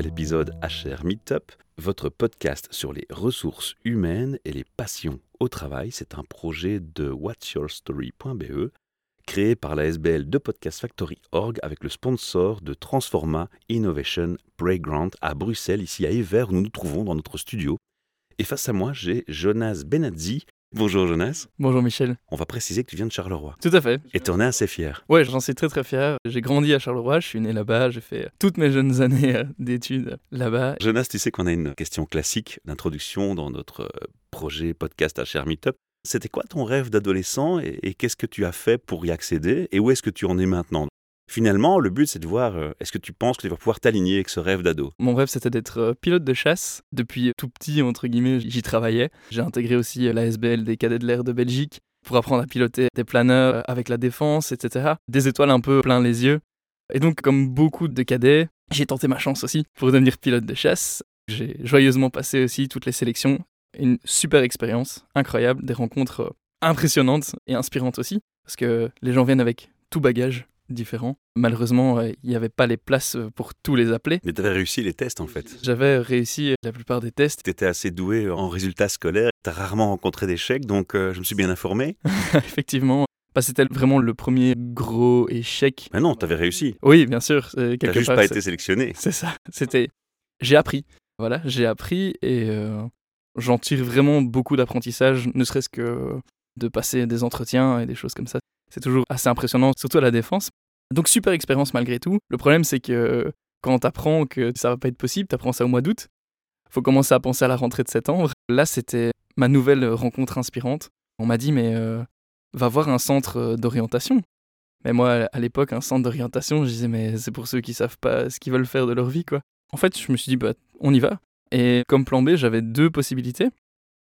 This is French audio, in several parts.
nouvel épisode HR Meetup, votre podcast sur les ressources humaines et les passions au travail. C'est un projet de what'syourstory.be créé par la SBL de Podcast Factory Org avec le sponsor de Transforma Innovation Playground à Bruxelles, ici à Ever, où nous nous trouvons dans notre studio. Et face à moi, j'ai Jonas Benazzi. Bonjour Jonas. Bonjour Michel. On va préciser que tu viens de Charleroi. Tout à fait. Et tu en es assez fier. Ouais, j'en suis très très fier. J'ai grandi à Charleroi, je suis né là-bas, j'ai fait toutes mes jeunes années euh, d'études là-bas. Jonas, tu sais qu'on a une question classique d'introduction dans notre euh, projet podcast HR Meetup. C'était quoi ton rêve d'adolescent et, et qu'est-ce que tu as fait pour y accéder? Et où est-ce que tu en es maintenant Finalement, le but, c'est de voir euh, est-ce que tu penses que tu vas pouvoir t'aligner avec ce rêve d'ado? Mon rêve, c'était d'être euh, pilote de chasse. Depuis tout petit, entre guillemets, j'y travaillais. J'ai intégré aussi euh, la SBL des cadets de l'air de Belgique pour apprendre à piloter des planeurs avec la défense, etc. Des étoiles un peu plein les yeux. Et donc, comme beaucoup de cadets, j'ai tenté ma chance aussi pour devenir pilote de chasse. J'ai joyeusement passé aussi toutes les sélections. Une super expérience, incroyable, des rencontres impressionnantes et inspirantes aussi, parce que les gens viennent avec tout bagage différents. Malheureusement, il n'y avait pas les places pour tous les appeler. Mais tu avais réussi les tests en fait. J'avais réussi la plupart des tests. Tu étais assez doué en résultats scolaires. Tu as rarement rencontré d'échecs, donc euh, je me suis bien informé. Effectivement. Bah, c'était vraiment le premier gros échec. Mais non, tu avais réussi. Oui, bien sûr. Tu n'as juste pas été sélectionné. C'est ça. C'était. J'ai appris. Voilà, j'ai appris et euh, j'en tire vraiment beaucoup d'apprentissage, ne serait-ce que de passer des entretiens et des choses comme ça. C'est toujours assez impressionnant, surtout à la défense. Donc super expérience malgré tout. Le problème c'est que quand t'apprends que ça va pas être possible, t'apprends ça au mois d'août. Faut commencer à penser à la rentrée de septembre. Là c'était ma nouvelle rencontre inspirante. On m'a dit mais euh, va voir un centre d'orientation. Mais moi à l'époque un centre d'orientation, je disais mais c'est pour ceux qui savent pas ce qu'ils veulent faire de leur vie quoi. En fait je me suis dit bah on y va. Et comme plan B j'avais deux possibilités.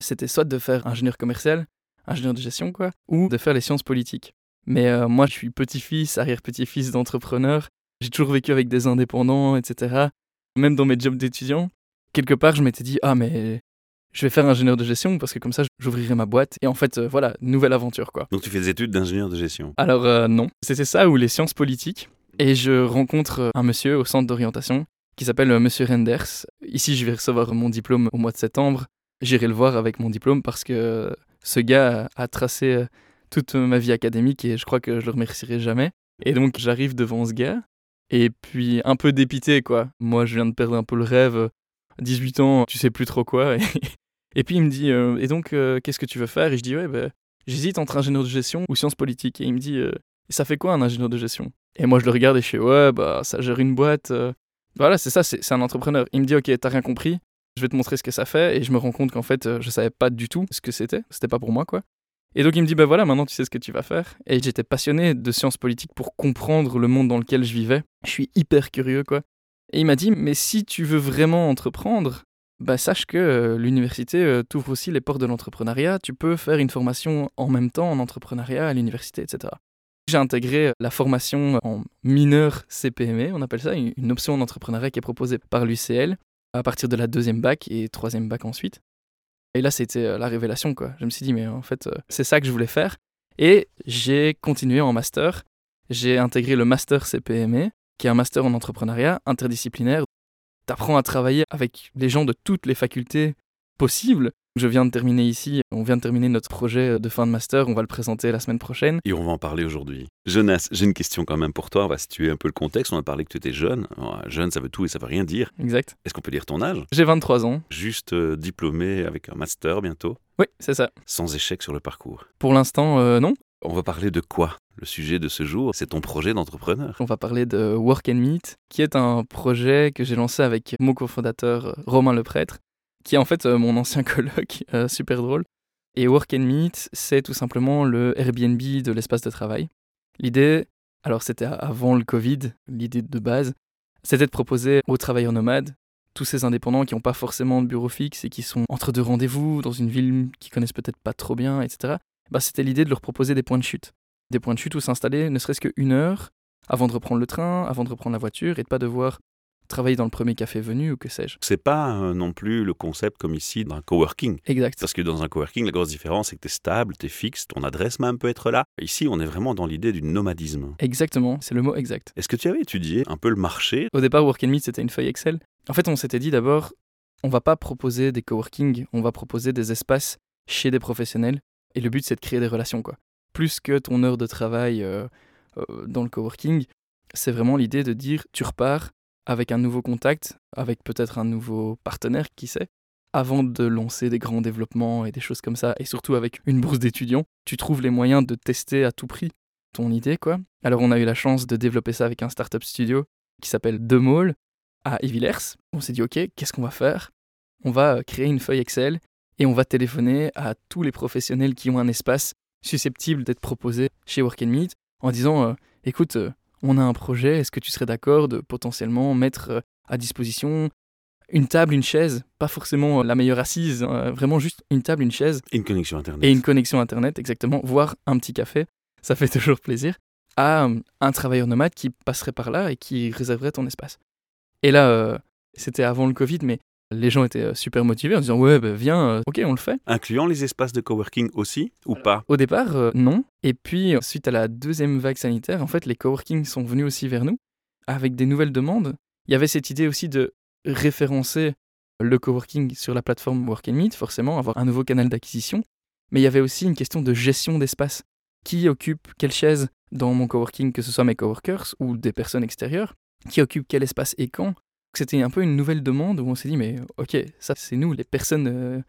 C'était soit de faire ingénieur commercial, ingénieur de gestion quoi, ou de faire les sciences politiques. Mais euh, moi, je suis petit-fils, arrière-petit-fils d'entrepreneurs. J'ai toujours vécu avec des indépendants, etc. Même dans mes jobs d'étudiant, quelque part, je m'étais dit ah mais je vais faire ingénieur de gestion parce que comme ça, j'ouvrirai ma boîte. Et en fait, euh, voilà, nouvelle aventure quoi. Donc tu fais des études d'ingénieur de gestion Alors euh, non, c'était ça ou les sciences politiques. Et je rencontre un monsieur au centre d'orientation qui s'appelle Monsieur Renders. Ici, je vais recevoir mon diplôme au mois de septembre. J'irai le voir avec mon diplôme parce que ce gars a tracé toute ma vie académique et je crois que je le remercierai jamais. Et donc j'arrive devant ce gars et puis un peu dépité quoi. Moi je viens de perdre un peu le rêve. 18 ans, tu sais plus trop quoi. Et, puis il me dit euh, et donc euh, qu'est-ce que tu veux faire? Et je dis ouais bah, j'hésite entre ingénieur de gestion ou sciences politiques. Et il me dit euh, ça fait quoi un ingénieur de gestion? Et moi je le regarde et je fais ouais bah ça gère une boîte. Voilà c'est ça c'est un entrepreneur. Il me dit ok t'as rien compris. Je vais te montrer ce que ça fait et je me rends compte qu'en fait je savais pas du tout ce que c'était. C'était pas pour moi quoi. Et donc il me dit, bah voilà, maintenant tu sais ce que tu vas faire. Et j'étais passionné de sciences politiques pour comprendre le monde dans lequel je vivais. Je suis hyper curieux, quoi. Et il m'a dit, mais si tu veux vraiment entreprendre, bah sache que euh, l'université euh, t'ouvre aussi les portes de l'entrepreneuriat. Tu peux faire une formation en même temps en entrepreneuriat à l'université, etc. J'ai intégré la formation en mineur CPME, on appelle ça, une option d'entrepreneuriat qui est proposée par l'UCL à partir de la deuxième bac et troisième bac ensuite. Et là, c'était euh, la révélation, quoi. Je me suis dit, mais en fait, euh, c'est ça que je voulais faire. Et j'ai continué en master. J'ai intégré le master CPME, qui est un master en entrepreneuriat interdisciplinaire. T'apprends à travailler avec les gens de toutes les facultés possibles je viens de terminer ici, on vient de terminer notre projet de fin de master, on va le présenter la semaine prochaine. Et on va en parler aujourd'hui. Jonas, j'ai une question quand même pour toi, on va situer un peu le contexte, on a parlé que tu étais jeune. jeune, ça veut tout et ça veut rien dire. Exact. Est-ce qu'on peut dire ton âge? J'ai 23 ans. Juste euh, diplômé avec un master bientôt Oui, c'est ça. Sans échec sur le parcours Pour l'instant, euh, non. On va parler de quoi? Le sujet de ce jour, c'est ton projet d'entrepreneur. On va parler de Work and Meet, qui est un projet que j'ai lancé avec mon cofondateur Romain Leprêtre qui est en fait euh, mon ancien coloc, euh, super drôle. Et Work and Meet, c'est tout simplement le Airbnb de l'espace de travail. L'idée, alors c'était avant le Covid, l'idée de base, c'était de proposer aux travailleurs nomades, tous ces indépendants qui n'ont pas forcément de bureau fixe et qui sont entre deux rendez-vous dans une ville qu'ils connaissent peut-être pas trop bien, etc. Bah, c'était l'idée de leur proposer des points de chute. Des points de chute où s'installer ne serait-ce qu'une heure avant de reprendre le train, avant de reprendre la voiture et de pas devoir travailler dans le premier café venu ou que sais-je. C'est pas euh, non plus le concept comme ici d'un coworking. Exact. Parce que dans un coworking, la grosse différence, c'est que tu es stable, tu es fixe, ton adresse même peut être là. Ici, on est vraiment dans l'idée du nomadisme. Exactement, c'est le mot exact. Est-ce que tu avais étudié un peu le marché? Au départ, Work and Meet, c'était une feuille Excel. En fait, on s'était dit d'abord, on va pas proposer des coworking, on va proposer des espaces chez des professionnels. Et le but, c'est de créer des relations, quoi. Plus que ton heure de travail euh, euh, dans le coworking, c'est vraiment l'idée de dire, tu repars avec un nouveau contact, avec peut-être un nouveau partenaire, qui sait, avant de lancer des grands développements et des choses comme ça, et surtout avec une bourse d'étudiants, tu trouves les moyens de tester à tout prix ton idée, quoi. Alors on a eu la chance de développer ça avec un startup studio qui s'appelle Demol à Evillers. On s'est dit, ok, qu'est-ce qu'on va faire? On va créer une feuille Excel et on va téléphoner à tous les professionnels qui ont un espace susceptible d'être proposé chez Work Meet en disant, euh, écoute, euh, on a un projet, est-ce que tu serais d'accord de potentiellement mettre euh, à disposition une table, une chaise, pas forcément la meilleure assise, hein, vraiment juste une table, une chaise. Et une connexion Internet. Et une connexion Internet, exactement, voire un petit café, ça fait toujours plaisir, à euh, un travailleur nomade qui passerait par là et qui réserverait ton espace. Et là, euh, c'était avant le Covid, mais les gens étaient euh, super motivés en disant ouais bah, viens ok on le fait. Incluant les espaces de coworking aussi ou pas? au départ non. Et puis suite à la deuxième vague sanitaire en fait les coworking sont venus aussi vers nous avec des nouvelles demandes. Il y avait cette idée aussi de référencer le coworking sur la plateforme Work Meet, forcément, avoir un nouveau canal d'acquisition. Mais il y avait aussi une question de gestion d'espace. Qui occupe quelle chaise dans mon coworking, que ce soit mes coworkers ou des personnes extérieures? Qui occupe quel espace et quand? C'était un peu une nouvelle demande où on s'est dit, mais ok, ça c'est nous, les personnes euh,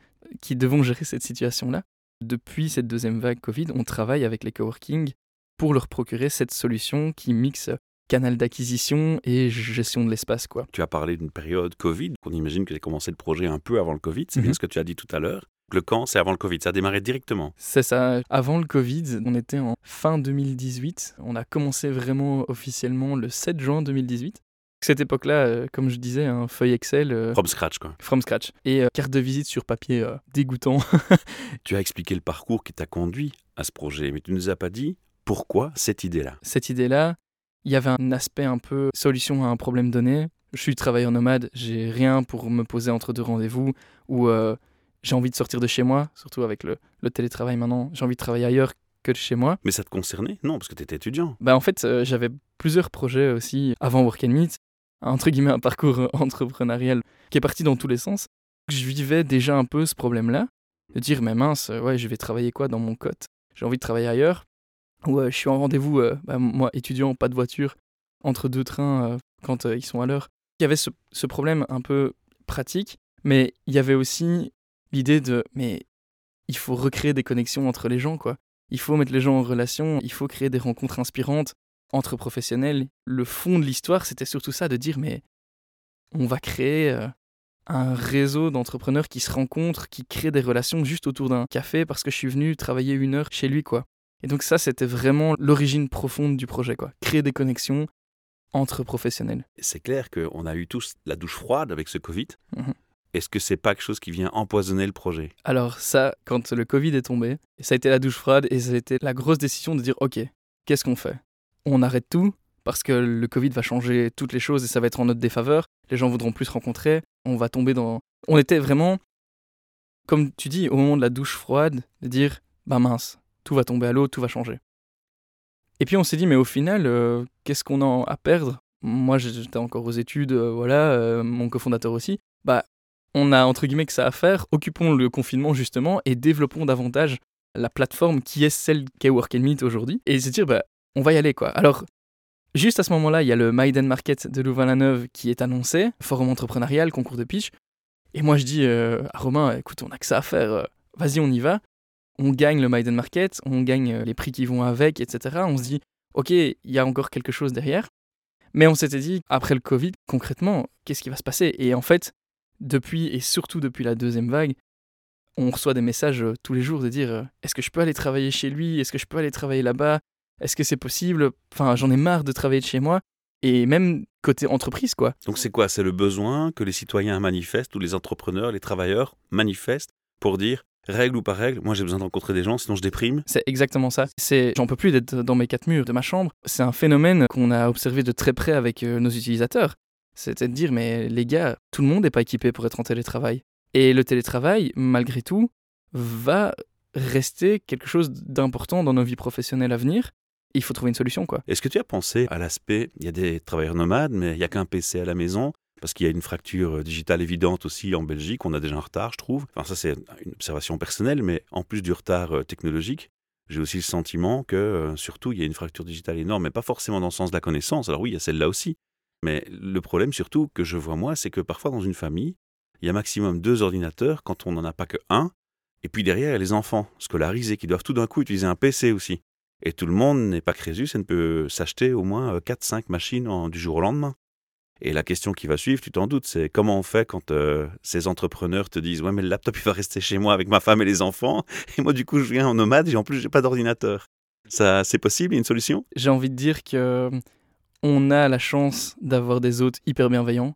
qui devons gérer cette situation-là. Depuis cette deuxième vague Covid, on travaille avec les coworking pour leur procurer cette solution qui mixe canal d'acquisition et gestion de l'espace. quoi. Tu as parlé d'une période Covid, on imagine que tu as commencé le projet un peu avant le Covid, c'est bien Mhm. ce que tu as dit tout à l'heure. Le camp, c'est avant le Covid, ça a démarré directement. C'est ça. Avant le Covid, on était en fin 2018. On a commencé vraiment officiellement le 7 juin 2018. Cette époque-là, euh, comme je disais, un feuille Excel euh, From scratch, quoi. from scratch et euh, carte de visite sur papier dégoûtant. Tu as expliqué le parcours qui t'a conduit à ce projet, mais tu ne nous as pas dit pourquoi cette idée-là. Cette idée-là, il y avait un aspect un peu solution à un problème donné. Je suis travailleur nomade, j'ai rien pour me poser entre deux rendez-vous ou euh, j'ai envie de sortir de chez moi, surtout avec le, le télétravail maintenant. J'ai envie de travailler ailleurs que de chez moi. Mais ça te concernait? Non, parce que tu étais étudiant. Bah en fait, euh, j'avais plusieurs projets aussi avant Work and Meet, entre guillemets un parcours entrepreneurial qui est parti dans tous les sens. Je vivais déjà un peu ce problème-là, de dire mais mince, euh, ouais, je vais travailler quoi dans mon cote? J'ai envie de travailler ailleurs? Ou euh, je suis en rendez-vous, euh, bah, moi étudiant, pas de voiture, entre deux trains quand ils sont à l'heure. Il y avait ce, ce problème un peu pratique, mais il y avait aussi l'idée de mais il faut recréer des connexions entre les gens quoi. Il faut mettre les gens en relation, il faut créer des rencontres inspirantes entre professionnels. Le fond de l'histoire, c'était surtout ça, de dire, mais on va créer euh, un réseau d'entrepreneurs qui se rencontrent, qui créent des relations juste autour d'un café parce que je suis venu travailler une heure chez lui, quoi. Et donc ça, c'était vraiment l'origine profonde du projet, quoi. Créer des connexions entre professionnels. C'est clair qu'on a eu tous la douche froide avec ce Covid. Mhm. Est-ce que c'est pas quelque chose qui vient empoisonner le projet? Alors ça, quand le Covid est tombé, ça a été la douche froide et ça a été la grosse décision de dire, ok, qu'est-ce qu'on fait? On arrête tout parce que le Covid va changer toutes les choses et ça va être en notre défaveur. Les gens voudront plus se rencontrer. On va tomber dans. On était vraiment, comme tu dis, au moment de la douche froide, de dire, bah mince, tout va tomber à l'eau, tout va changer. Et puis on s'est dit, mais au final, euh, qu'est-ce qu'on a à perdre? Moi, j'étais encore aux études, euh, voilà, euh, mon cofondateur aussi. Bah, on a entre guillemets que ça à faire. Occupons le confinement justement et développons davantage la plateforme qui est celle qu'est Work and Meet aujourd'hui. Et se dire, bah, on va y aller quoi. Alors, juste à ce moment-là, il y a le Maiden Market de Louvain-la-Neuve qui est annoncé, forum entrepreneurial, concours de pitch. Et moi, je dis euh, à Romain, écoute, on a que ça à faire, euh, vas-y, on y va. On gagne le Maiden Market, on gagne euh, les prix qui vont avec, etc. On se dit, ok, il y a encore quelque chose derrière. Mais on s'était dit, après le Covid, concrètement, qu'est-ce qui va se passer? Et en fait, depuis, et surtout depuis la deuxième vague, on reçoit des messages tous les jours de dire est-ce que je peux aller travailler chez lui? Est-ce que je peux aller travailler là-bas? Est-ce que c'est possible? Enfin, j'en ai marre de travailler de chez moi. Et même côté entreprise, quoi. Donc c'est quoi? C'est le besoin que les citoyens manifestent ou les entrepreneurs, les travailleurs manifestent pour dire règle ou pas règle, moi j'ai besoin de rencontrer des gens, sinon je déprime? C'est exactement ça. C'est, j'en peux plus d'être dans mes quatre murs de ma chambre. C'est un phénomène qu'on a observé de très près avec euh, nos utilisateurs. C'était de dire, mais les gars, tout le monde n'est pas équipé pour être en télétravail. Et le télétravail, malgré tout, va rester quelque chose d'important dans nos vies professionnelles à venir. Il faut trouver une solution, quoi. Est-ce que tu as pensé à l'aspect, il y a des travailleurs nomades, mais il n'y a qu'un PC à la maison? Parce qu'il y a une fracture euh, digitale évidente aussi en Belgique. On a déjà un retard, je trouve. Enfin, ça, c'est une observation personnelle, mais en plus du retard euh, technologique, j'ai aussi le sentiment que, euh, surtout, il y a une fracture digitale énorme, mais pas forcément dans le sens de la connaissance. Alors oui, il y a celle-là aussi. Mais le problème, surtout, que je vois moi, c'est que parfois, dans une famille, il y a maximum deux ordinateurs quand on n'en a pas que un. Et puis derrière, il y a les enfants scolarisés qui doivent tout d'un coup utiliser un PC aussi. Et tout le monde n'est pas crésus et ne peut s'acheter au moins 4-5 machines du jour au lendemain. Et la question qui va suivre, tu t'en doutes, c'est comment on fait quand euh, ces entrepreneurs te disent Ouais, mais le laptop, il va rester chez moi avec ma femme et les enfants. Et moi, du coup, je viens en nomade et en plus, j'ai pas d'ordinateur. Ça, c'est possible? Une solution? J'ai envie de dire que on a la chance d'avoir des hôtes hyper bienveillants.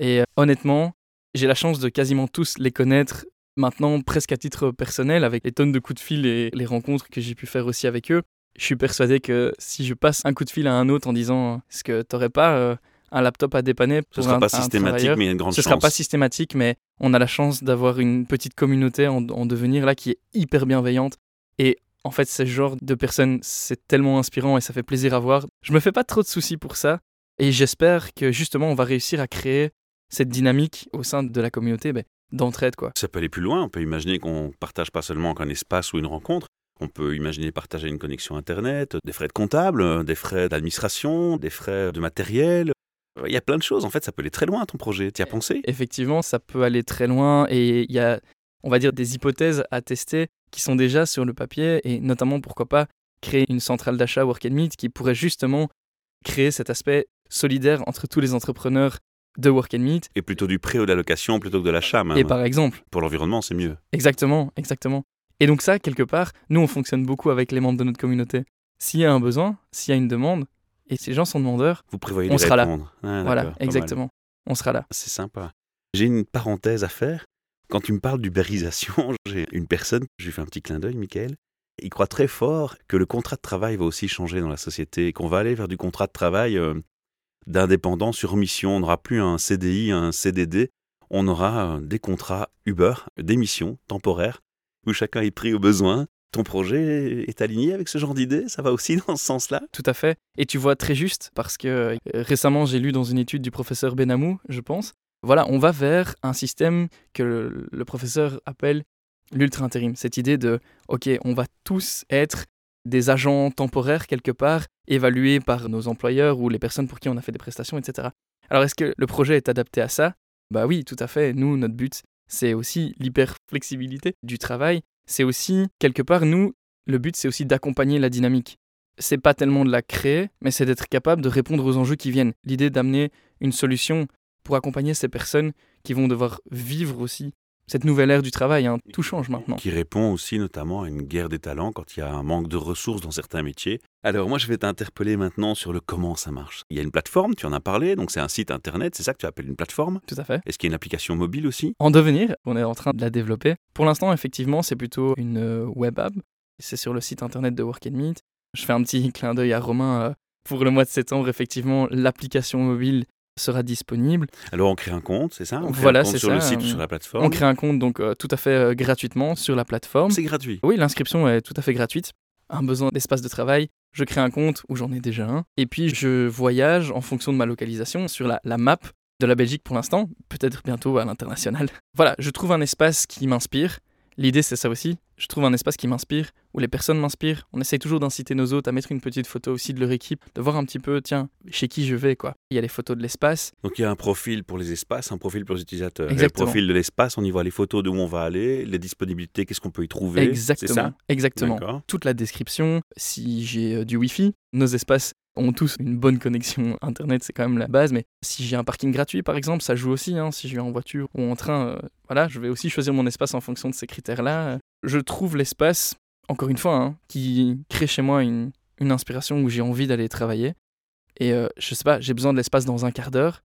Et euh, honnêtement, j'ai la chance de quasiment tous les connaître maintenant presque à titre personnel avec les tonnes de coups de fil et les rencontres que j'ai pu faire aussi avec eux. Je suis persuadé que si je passe un coup de fil à un autre en disant Est-ce que t'aurais pas euh, un laptop à dépanner Ce ne sera pas systématique, mais il y a une grande Ce chance. sera pas systématique, mais on a la chance d'avoir une petite communauté en, devenir là qui est hyper bienveillante. Et en fait, ce genre de personnes, c'est tellement inspirant et ça fait plaisir à voir. Je me fais pas trop de soucis pour ça. Et j'espère que justement, on va réussir à créer cette dynamique au sein de la communauté ben, d'entraide. quoi. Ça peut aller plus loin. On peut imaginer qu'on partage pas seulement un espace ou une rencontre. On peut imaginer partager une connexion Internet, des frais de comptable, des frais d'administration, des frais de matériel, il y a plein de choses, en fait, ça peut aller très loin ton projet. Tu y as pensé? Effectivement, ça peut aller très loin et il y a, on va dire, des hypothèses à tester qui sont déjà sur le papier et notamment, pourquoi pas, créer une centrale d'achat Work and Meet qui pourrait justement créer cet aspect solidaire entre tous les entrepreneurs de Work and Meet. Et plutôt du prêt ou de la location plutôt que de l'achat Et par exemple. Pour l'environnement, c'est mieux. Exactement, exactement. Et donc ça, quelque part, nous, on fonctionne beaucoup avec les membres de notre communauté. S'il y a un besoin, s'il y a une demande, et ces gens sont demandeurs. Vous prévoyez on sera répondre. là. Ah, voilà, exactement. On sera là. C'est sympa. J'ai une parenthèse à faire. Quand tu me parles d'ubérisation, j'ai une personne, je lui fais un petit clin d'œil, Michael. Il croit très fort que le contrat de travail va aussi changer dans la société, qu'on va aller vers du contrat de travail euh, d'indépendant sur mission. On n'aura plus un CDI, un CDD. On aura euh, des contrats Uber, des missions temporaires, où chacun est pris au besoin ton projet est aligné avec ce genre d'idée? Ça va aussi dans ce sens-là? Tout à fait. Et tu vois très juste, parce que euh, récemment j'ai lu dans une étude du professeur Benamou, je pense, voilà, on va vers un système que le, professeur appelle l'ultra-intérim. Cette idée de, OK, on va tous être des agents temporaires quelque part, évalués par nos employeurs ou les personnes pour qui on a fait des prestations, etc. Alors est-ce que le projet est adapté à ça? Bah oui, tout à fait. Nous, notre but, c'est aussi l'hyper-flexibilité du travail c'est aussi, quelque part, nous, le but, c'est aussi d'accompagner la dynamique. C'est pas tellement de la créer, mais c'est d'être capable de répondre aux enjeux qui viennent. L'idée d'amener une solution pour accompagner ces personnes qui vont devoir vivre aussi cette nouvelle ère du travail. Hein. Tout change maintenant. Qui répond aussi notamment à une guerre des talents quand il y a un manque de ressources dans certains métiers. Alors moi je vais t'interpeller maintenant sur le comment ça marche. Il y a une plateforme, tu en as parlé, donc c'est un site internet, c'est ça que tu appelles une plateforme? Tout à fait. Est-ce qu'il y a une application mobile aussi? En devenir, on est en train de la développer. Pour l'instant effectivement c'est plutôt une euh, web app. C'est sur le site internet de Work and Meet. Je fais un petit clin d'œil à Romain. Euh, pour le mois de septembre, effectivement, l'application mobile sera disponible. Alors on crée un compte, c'est ça? On crée Voilà, c'est ça. Sur le site ou sur la plateforme? On crée un compte donc euh, tout à fait euh, gratuitement sur la plateforme. C'est gratuit. Oui, l'inscription est tout à fait gratuite. Un besoin d'espace de travail, je crée un compte où j'en ai déjà un. Et puis je voyage en fonction de ma localisation sur la, la map de la Belgique pour l'instant, peut-être bientôt à l'international. Voilà, je trouve un espace qui m'inspire L'idée, c'est ça aussi. Je trouve un espace qui m'inspire, où les personnes m'inspirent. On essaye toujours d'inciter nos hôtes à mettre une petite photo aussi de leur équipe, de voir un petit peu, tiens, chez qui je vais, quoi. Il y a les photos de l'espace. Donc il y a un profil pour les espaces, un profil pour les utilisateurs. Exactement. le profil de l'espace, on y voit les photos d'où on va aller, les disponibilités, qu'est-ce qu'on peut y trouver. Exactement. Ça? Exactement. Toute la description, si j'ai euh, du Wi-Fi, nos espaces ont tous une bonne connexion Internet, c'est quand même la base. Mais si j'ai un parking gratuit, par exemple, ça joue aussi. Hein. Si je vais en voiture ou en train, euh, voilà, je vais aussi choisir mon espace en fonction de ces critères-là. Je trouve l'espace, encore une fois, hein, qui crée chez moi une, inspiration où j'ai envie d'aller travailler. Et euh, je sais pas, j'ai besoin de l'espace dans un quart d'heure.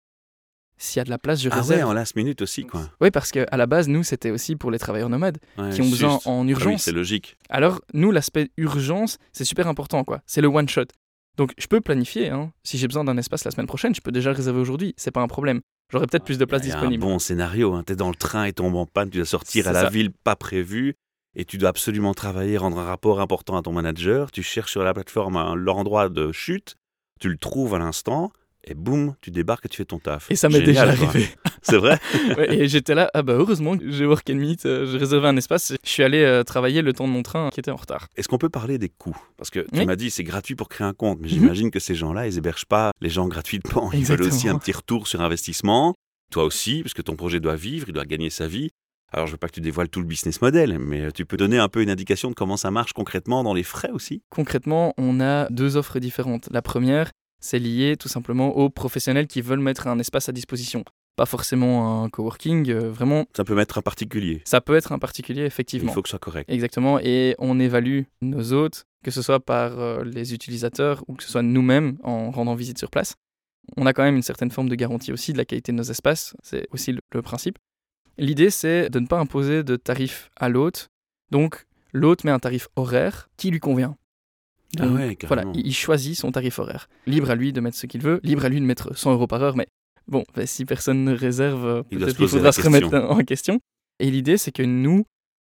S'il y a de la place, je réserve. Ah ouais, en last minute aussi, quoi. Oui, parce qu'à la base, nous, c'était aussi pour les travailleurs nomades qui ont besoin en ah urgence. c'est logique. Alors, nous, l'aspect urgence, c'est super important, quoi. C'est le one shot. Donc je peux planifier. Hein. Si j'ai besoin d'un espace la semaine prochaine, je peux déjà le réserver aujourd'hui. C'est pas un problème. J'aurai peut-être plus de place disponible. un bon scénario. Hein. Tu es dans le train et tombe en panne, tu dois sortir à la ville pas prévu et tu dois absolument travailler, rendre un rapport important à ton manager. Tu cherches sur la plateforme l'endroit de chute, tu le trouves à l'instant et boum, tu débarques et tu fais ton taf. Et ça m'est déjà arrivé. C'est vrai? Ouais, et j'étais là, ah bah heureusement que j'ai work and meet, euh, j'ai réservé un espace. Je suis allé euh, travailler le temps de mon train qui était en retard. Est-ce qu'on peut parler des coûts? Parce que tu Oui. m'as dit c'est gratuit pour créer un compte, mais Mhm. j'imagine que ces gens-là, ils hébergent pas les gens gratuitement. Ils veulent aussi un petit retour sur investissement. Toi aussi, parce que ton projet doit vivre, il doit gagner sa vie. Alors je veux pas que tu dévoiles tout le business model, mais tu peux donner un peu une indication de comment ça marche concrètement dans les frais aussi? Concrètement, on a deux offres différentes. La première, c'est lié tout simplement aux professionnels qui veulent mettre un espace à disposition. Pas forcément un coworking, euh, vraiment, Ça peut mettre un particulier. ça peut être un particulier, Il effectivement. faut que ce soit correct. Exactement, et on évalue nos hôtes, que ce soit par euh, les utilisateurs ou que ce soit nous-mêmes en rendant visite sur place. On a quand même une certaine forme de garantie aussi de la qualité de nos espaces, c'est aussi le, le principe. L'idée, c'est de ne pas imposer de tarif à l'hôte, donc l'hôte met un tarif horaire qui lui convient. Ah ouais, Voilà, il il choisit son tarif horaire. Libre à lui de mettre ce qu'il veut, libre à lui de mettre 100 euros par heure, mais bon, bah, si personne ne réserve, peut-être qu'il faudra se remettre question. en question. Et l'idée, c'est que nous,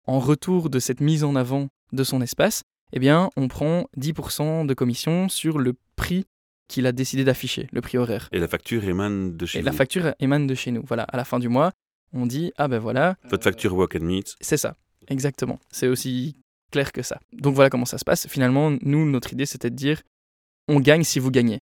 en retour de cette mise en avant de son espace, eh bien, on prend 10% de commission sur le prix qu'il a décidé d'afficher, le prix horaire. Et la facture émane de chez Et vous. la facture émane de chez nous. Voilà, à la fin du mois, on dit ah ben voilà, Votre facture Walk and Meet. c'est ça, exactement. C'est aussi clair que ça. Donc voilà comment ça se passe. Finalement, nous, notre idée, c'était de dire on gagne si vous gagnez.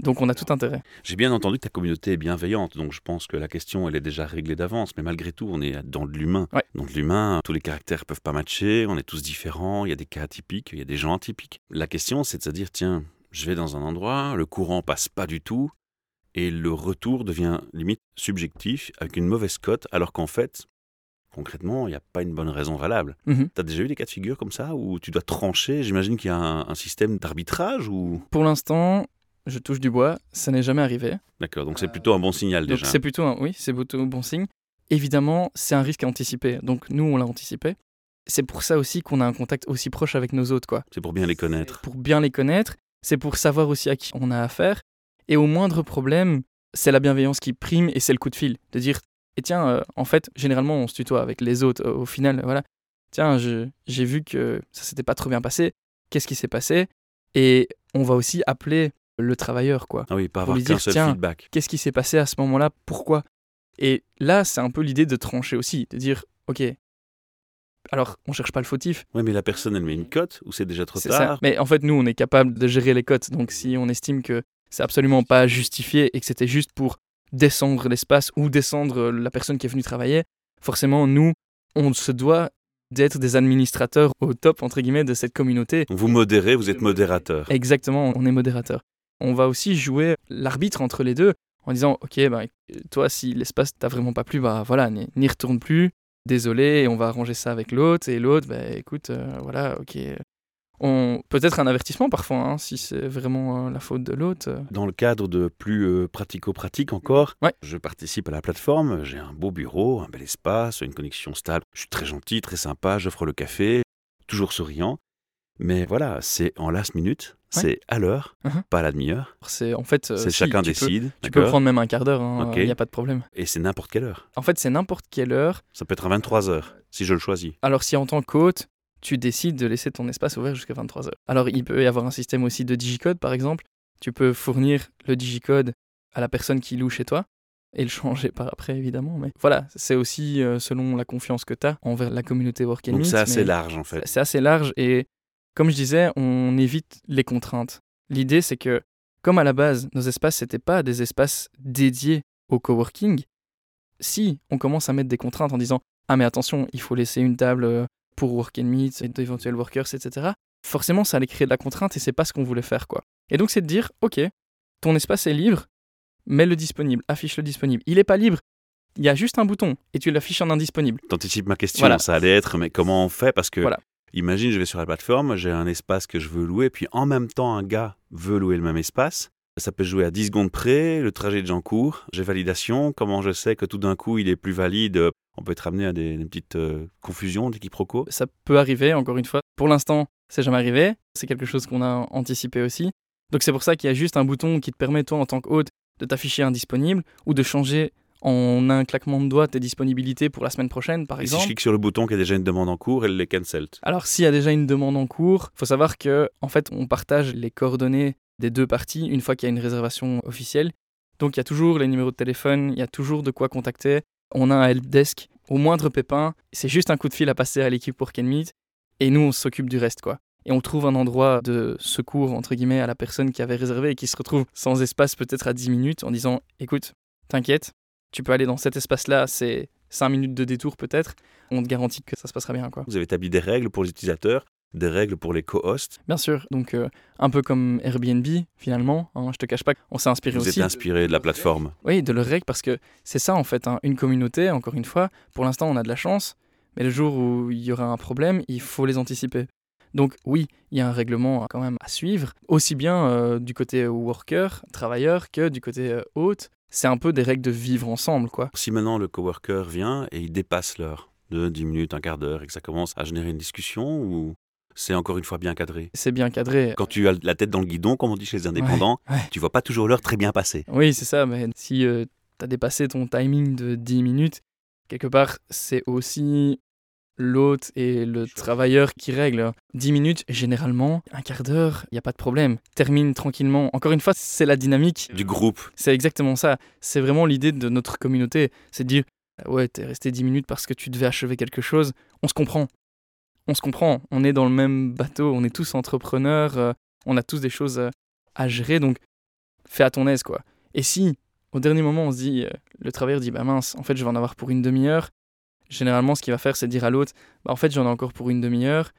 Donc on a tout intérêt. J'ai bien entendu que ta communauté est bienveillante, donc je pense que la question, elle est déjà réglée d'avance. Mais malgré tout, on est dans de l'humain. Ouais. Dans de l'humain, tous les caractères peuvent pas matcher, on est tous différents, il y a des cas atypiques, il y a des gens atypiques. La question, c'est de se dire, tiens, je vais dans un endroit, le courant passe pas du tout, et le retour devient limite subjectif, avec une mauvaise cote, alors qu'en fait, concrètement, il n'y a pas une bonne raison valable. Mhm. T'as déjà eu des cas de figure comme ça, où tu dois trancher? J'imagine qu'il y a un, un système d'arbitrage, ou... Pour l'instant, je touche du bois, ça n'est jamais arrivé. D'accord, donc c'est plutôt un bon signal déjà. c'est plutôt un, oui, c'est plutôt un bon signe. Évidemment, c'est un risque à anticiper. Donc nous, on l'a anticipé. C'est pour ça aussi qu'on a un contact aussi proche avec nos hôtes, quoi. C'est pour bien les connaître. Pour bien les connaître, c'est pour savoir aussi à qui on a affaire. Et au moindre problème, c'est la bienveillance qui prime et c'est le coup de fil. De dire, et tiens, euh, en fait, généralement, on se tutoie avec les autres. euh, au final, voilà. Tiens, j'ai vu que ça s'était pas trop bien passé. Qu'est-ce qui s'est passé? Et on va aussi appeler le travailleur, quoi Ah oui, pas avoir qu'un seul tiens, feedback. qu'est-ce qui s'est passé à ce moment-là, pourquoi? Et là, c'est un peu l'idée de trancher aussi, de dire, ok, alors on cherche pas le fautif, Oui, mais la personne, elle met une cote ou c'est déjà trop c'est ça. tard? Mais en fait, nous, on est capable de gérer les cotes, donc si on estime que c'est absolument pas justifié et que c'était juste pour descendre l'espace ou descendre euh, la personne qui est venue travailler, forcément, nous, on se doit d'être des administrateurs au top, entre guillemets, de cette communauté. Vous modérez, vous êtes modérateur. Exactement, on est modérateur. On va aussi jouer l'arbitre entre les deux en disant ok bah, toi si l'espace t'a vraiment pas plu bah voilà n'y retourne plus désolé on va arranger ça avec l'autre et l'autre bah écoute euh, voilà ok on peut-être un avertissement parfois hein, si c'est vraiment euh, la faute de l'autre. Dans le cadre de plus euh, pratico-pratique encore, Ouais. je participe à la plateforme, j'ai un beau bureau, un bel espace, une connexion stable. Je suis très gentil, très sympa, j'offre le café, toujours souriant. Mais voilà, c'est en last minute, Ouais. c'est à l'heure, Mhm. pas à la demi-heure. c'est en fait euh, si, chacun tu peux- décide. tu peux prendre même un quart d'heure il Ok. n'y a pas de problème Et c'est n'importe quelle heure. en fait c'est n'importe quelle heure Ça peut être à 23 heures, si je le choisis. Alors si en tant qu'hôte, tu décides de laisser ton espace ouvert jusqu'à 23h. Alors il peut y avoir un système aussi de digicode par exemple. Tu peux fournir le digicode à la personne qui loue chez toi et le changer par après évidemment. Mais voilà, c'est aussi euh, selon la confiance que tu as envers la communauté Work and Donc c'est assez mais large en fait. C'est assez large et comme je disais, on évite les contraintes. L'idée c'est que comme à la base, nos espaces n'étaient pas des espaces dédiés au coworking, si on commence à mettre des contraintes en disant ah mais attention, il faut laisser une table euh, pour work and meet et d'éventuels workers, etc. Forcément, ça allait créer de la contrainte et c'est pas ce qu'on voulait faire, quoi. Et donc, c'est de dire, ok, ton espace est libre, mets-le disponible, affiche-le disponible. Il est pas libre, il y a juste un bouton et tu l'affiches en indisponible. T'anticipes ma question, Voilà. ça allait être, mais comment on fait? Parce que, Voilà. Imagine, je vais sur la plateforme, j'ai un espace que je veux louer, puis en même temps, un gars veut louer le même espace. Ça peut jouer à 10 secondes près, le trajet est en cours, j'ai validation. Comment je sais que tout d'un coup, il est plus valide? On peut être amené à des, des petites euh, confusions, des quiproquos. Ça peut arriver, encore une fois. Pour l'instant, c'est jamais arrivé. C'est quelque chose qu'on a anticipé aussi. Donc, c'est pour ça qu'il y a juste un bouton qui te permet, toi, en tant qu'hôte, de t'afficher indisponible ou de changer en un claquement de doigts tes disponibilités pour la semaine prochaine, par Et si je exemple. clique sur le bouton qui a déjà une demande en cours, elle les cancel. Alors, s'il y a déjà une demande en cours, faut savoir que, en fait, on partage les coordonnées des deux parties une fois qu'il y a une réservation officielle. Donc il y a toujours les numéros de téléphone, il y a toujours de quoi contacter. On a un helpdesk. Au moindre pépin, c'est juste un coup de fil à passer à l'équipe and Meet et nous on s'occupe du reste quoi. Et on trouve un endroit de secours entre guillemets à la personne qui avait réservé et qui se retrouve sans espace peut-être à 10 minutes en disant écoute, t'inquiète, tu peux aller dans cet espace-là, c'est 5 minutes de détour peut-être, on te garantit que ça se passera bien quoi. Vous avez établi des règles pour les utilisateurs des règles pour les co-hosts Bien sûr, donc euh, un peu comme Airbnb finalement, hein, je te cache pas, on s'est inspiré Vous aussi. êtes inspiré de la plateforme Oui, de leurs règles parce que c'est ça en fait, hein, une communauté, encore une fois, pour l'instant on a de la chance, mais le jour où il y aura un problème, il faut les anticiper. Donc oui, il y a un règlement quand même à suivre, aussi bien euh, du côté worker, travailleur, que du côté euh, hôte. C'est un peu des règles de vivre ensemble, quoi. Si maintenant le coworker vient et il dépasse l'heure de 10 minutes, un quart d'heure et que ça commence à générer une discussion ou c'est encore une fois bien cadré? C'est bien cadré. Quand tu as la tête dans le guidon, comme on dit chez les indépendants, Ouais, ouais. tu vois pas toujours l'heure très bien passer. Oui, c'est ça, mais si tu as dépassé ton timing de 10 minutes, quelque part, c'est aussi l'hôte et le travailleur qui règlent. 10 minutes, généralement, un quart d'heure, il n'y a pas de problème. Termine tranquillement. Encore une fois, c'est la dynamique. Du groupe. C'est exactement ça. C'est vraiment l'idée de notre communauté. C'est de dire, Ah ouais, t'es resté 10 minutes parce que tu devais achever quelque chose. On se comprend. On se comprend. On est dans le même bateau. On est tous entrepreneurs. euh, on a tous des choses euh, à gérer. Donc, fais à ton aise, quoi. Et si, au dernier moment, on se dit, euh, le travailleur dit, bah mince, en fait, je vais en avoir pour une demi-heure. Généralement, ce qu'il va faire, c'est dire à l'autre, bah en fait, j'en ai encore pour une demi-heure.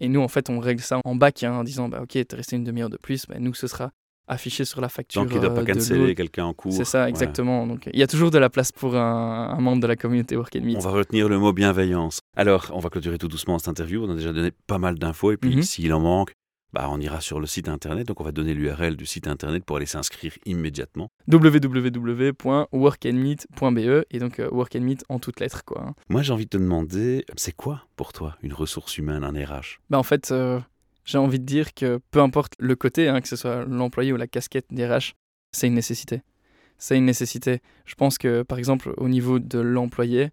Et nous, en fait, on règle ça en bac hein, en disant, bah ok, t'es resté une demi-heure de plus. Bah, nous, ce sera affiché sur la facture. Tant qu'il ne doit euh, pas de canceller quelqu'un en cours. C'est ça, Ouais. exactement. Donc, il y a toujours de la place pour un, un membre de la communauté Work and Meet. On va retenir le mot bienveillance. Alors, on va clôturer tout doucement cette interview. On a déjà donné pas mal d'infos. Et puis, Mhm. s'il en manque, bah, on ira sur le site internet. Donc, on va donner l'URL du site internet pour aller s'inscrire immédiatement. www.workandmeet.be et donc euh, Work and Meet en toutes lettres, quoi. hein. Moi, j'ai envie de te demander, c'est quoi pour toi une ressource humaine, un RH Bah, en fait, euh, j'ai envie de dire que peu importe le côté, hein, que ce soit l'employé ou la casquette d'RH, c'est une nécessité. C'est une nécessité. Je pense que, par exemple, au niveau de l'employé,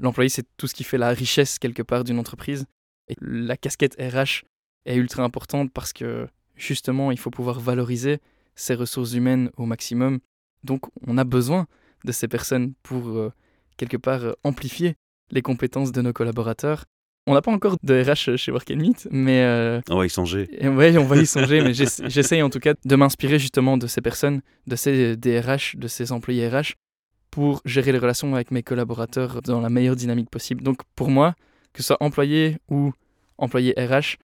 l'employé, c'est tout ce qui fait la richesse quelque part d'une entreprise. Et la casquette RH est ultra importante parce que, justement, il faut pouvoir valoriser ces ressources humaines au maximum. Donc, on a besoin de ces personnes pour, euh, quelque part, euh, amplifier les compétences de nos collaborateurs. On n'a pas encore de RH chez Work and Meet, mais euh, On va y songer. ouais, on va y songer, mais j'essa- j'essaye en tout cas de m'inspirer justement de ces personnes, de ces DRH, de ces employés RH, pour gérer les relations avec mes collaborateurs dans la meilleure dynamique possible. Donc pour moi, que ce soit employé ou employé RH,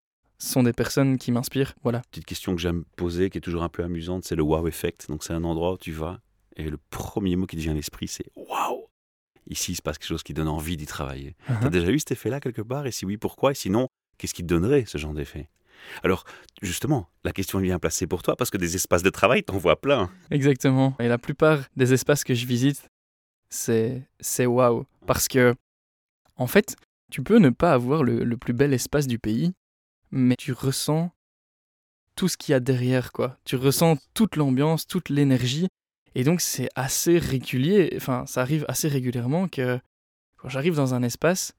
sont des personnes qui m'inspirent. Voilà. Petite question que j'aime poser, qui est toujours un peu amusante, c'est le wow effect. Donc, c'est un endroit où tu vas et le premier mot qui te vient à l'esprit, c'est wow Ici, il se passe quelque chose qui donne envie d'y travailler. T'as déjà eu cet effet-là quelque part? Et si oui, pourquoi? Et sinon, qu'est-ce qui te donnerait ce genre d'effet? Alors, justement, la question est bien placée pour toi parce que des espaces de travail, t'en vois plein. Exactement. Et la plupart des espaces que je visite, c'est c'est waouh. Parce que, en fait, tu peux ne pas avoir le, le plus bel espace du pays, mais tu ressens tout ce qu'il y a derrière, quoi. Tu ressens toute l'ambiance, toute l'énergie. Et donc, c'est assez régulier, enfin, ça arrive assez régulièrement que quand j'arrive dans un espace,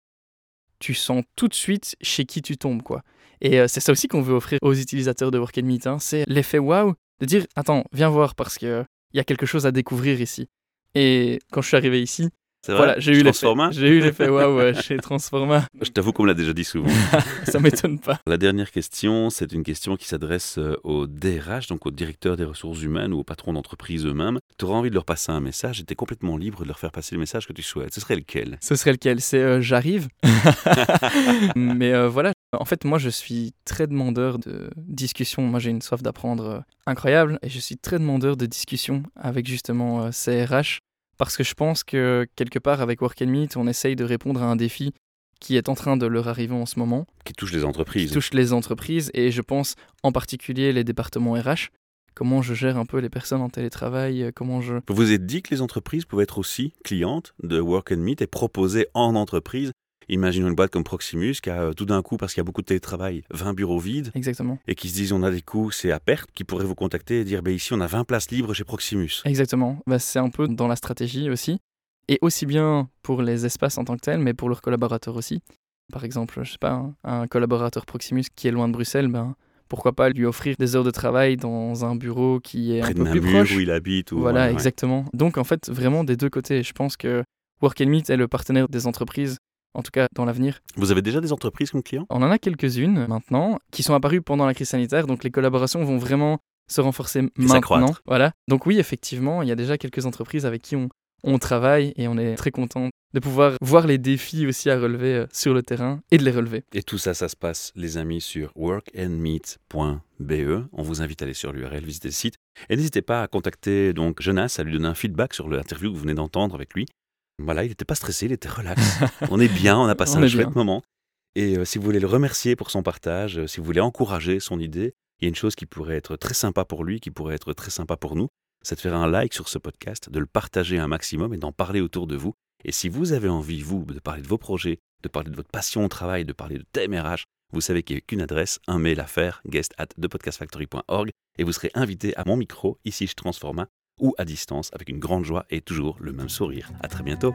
tu sens tout de suite chez qui tu tombes, quoi. Et euh, c'est ça aussi qu'on veut offrir aux utilisateurs de Work and Meet, hein, c'est l'effet waouh de dire attends, viens voir parce que il y a quelque chose à découvrir ici. Et quand je suis arrivé ici, vrai? Voilà, j'ai eu l'effet. Transforma J'ai eu l'effet waouh chez Transforma. Je t'avoue qu'on me l'a déjà dit souvent. Ça m'étonne pas. La dernière question, c'est une question qui s'adresse euh, au DRH, donc au directeur des ressources humaines ou aux patrons d'entreprise eux-mêmes. Tu auras envie de leur passer un message et tu es complètement libre de leur faire passer le message que tu souhaites. Ce serait lequel? Ce serait lequel? C'est euh, j'arrive? Mais euh, voilà, en fait, moi, je suis très demandeur de discussion. Moi, j'ai une soif d'apprendre incroyable et je suis très demandeur de discussion avec justement euh, ces RH parce que je pense que quelque part, avec Work and Meet, on essaye de répondre à un défi qui est en train de leur arriver en ce moment, Qui touche les qui entreprises. touche les entreprises et je pense en particulier les départements RH. Comment je gère un peu les personnes en télétravail, euh, comment je... Vous vous êtes dit que les entreprises pouvaient être aussi clientes de Work and Meet et proposer en entreprise Imaginons une boîte comme Proximus qui a euh, tout d'un coup, parce qu'il y a beaucoup de télétravail, 20 bureaux vides Exactement. et qui se disent on a des coûts, c'est à perte, qui pourraient vous contacter et dire ben ici on a 20 places libres chez Proximus. Exactement. Bah, c'est un peu dans la stratégie aussi. Et aussi bien pour les espaces en tant que tels, mais pour leurs collaborateurs aussi. Par exemple, je sais pas, un, collaborateur Proximus qui est loin de Bruxelles, ben, pourquoi pas lui offrir des heures de travail dans un bureau qui est Près un de peu plus proche. où il habite. Ou, Voilà, ouais, ouais. exactement. Donc en fait, vraiment des deux côtés. Je pense que Work and Meet est le partenaire des entreprises, en tout cas dans l'avenir. Vous avez déjà des entreprises comme clients? On en a quelques-unes maintenant qui sont apparues pendant la crise sanitaire, donc les collaborations vont vraiment se renforcer maintenant. s'accroître. Voilà. Donc oui, effectivement, il y a déjà quelques entreprises avec qui on, on travaille et on est très content de pouvoir voir les défis aussi à relever euh, sur le terrain et de les relever. Et tout ça, ça se passe, les amis, sur workandmeet.be. On vous invite à aller sur l'URL, visiter le site. Et n'hésitez pas à contacter donc Jonas, à lui donner un feedback sur l'interview que vous venez d'entendre avec lui. Voilà, il n'était pas stressé, il était relax. on est bien, on a passé On un chouette bien. moment. Et euh, si vous voulez le remercier pour son partage, euh, si vous voulez encourager son idée, il y a une chose qui pourrait être très sympa pour lui, qui pourrait être très sympa pour nous, c'est de faire un like sur ce podcast, de le partager un maximum et d'en parler autour de vous. Et si vous avez envie, vous, de parler de vos projets, de parler de votre passion au travail, de parler de thème RH, vous savez qu'il n'y a qu'une adresse, un mail à faire, guest at thepodcastfactory.org, et vous serez invité à mon micro, ici je Transforma, ou à distance, avec une grande joie et toujours le même sourire. À très bientôt.